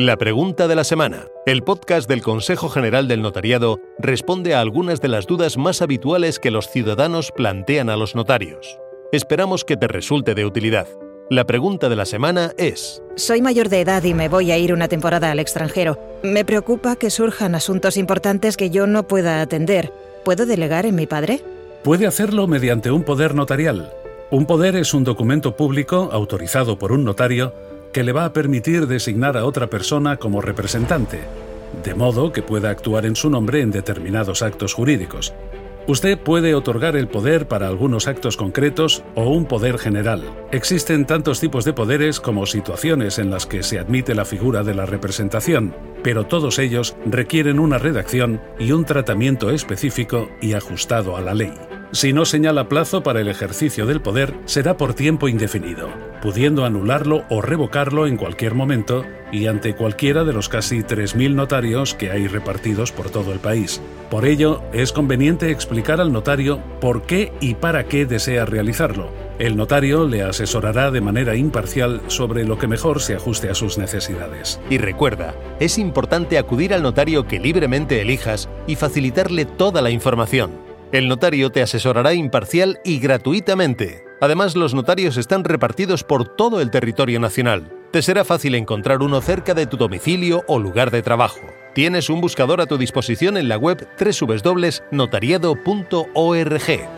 La pregunta de la semana. El podcast del Consejo General del Notariado responde a algunas de las dudas más habituales que los ciudadanos plantean a los notarios. Esperamos que te resulte de utilidad. La pregunta de la semana es... Soy mayor de edad y me voy a ir una temporada al extranjero. Me preocupa que surjan asuntos importantes que yo no pueda atender. ¿Puedo delegar en mi padre? Puede hacerlo mediante un poder notarial. Un poder es un documento público autorizado por un notario que le va a permitir designar a otra persona como representante, de modo que pueda actuar en su nombre en determinados actos jurídicos. Usted puede otorgar el poder para algunos actos concretos o un poder general. Existen tantos tipos de poderes como situaciones en las que se admite la figura de la representación, pero todos ellos requieren una redacción y un tratamiento específico y ajustado a la ley. Si no señala plazo para el ejercicio del poder, será por tiempo indefinido, pudiendo anularlo o revocarlo en cualquier momento y ante cualquiera de los casi 3.000 notarios que hay repartidos por todo el país. Por ello, es conveniente explicar al notario por qué y para qué desea realizarlo. El notario le asesorará de manera imparcial sobre lo que mejor se ajuste a sus necesidades. Y recuerda, es importante acudir al notario que libremente elijas y facilitarle toda la información. El notario te asesorará imparcial y gratuitamente. Además, los notarios están repartidos por todo el territorio nacional. Te será fácil encontrar uno cerca de tu domicilio o lugar de trabajo. Tienes un buscador a tu disposición en la web www.notariado.org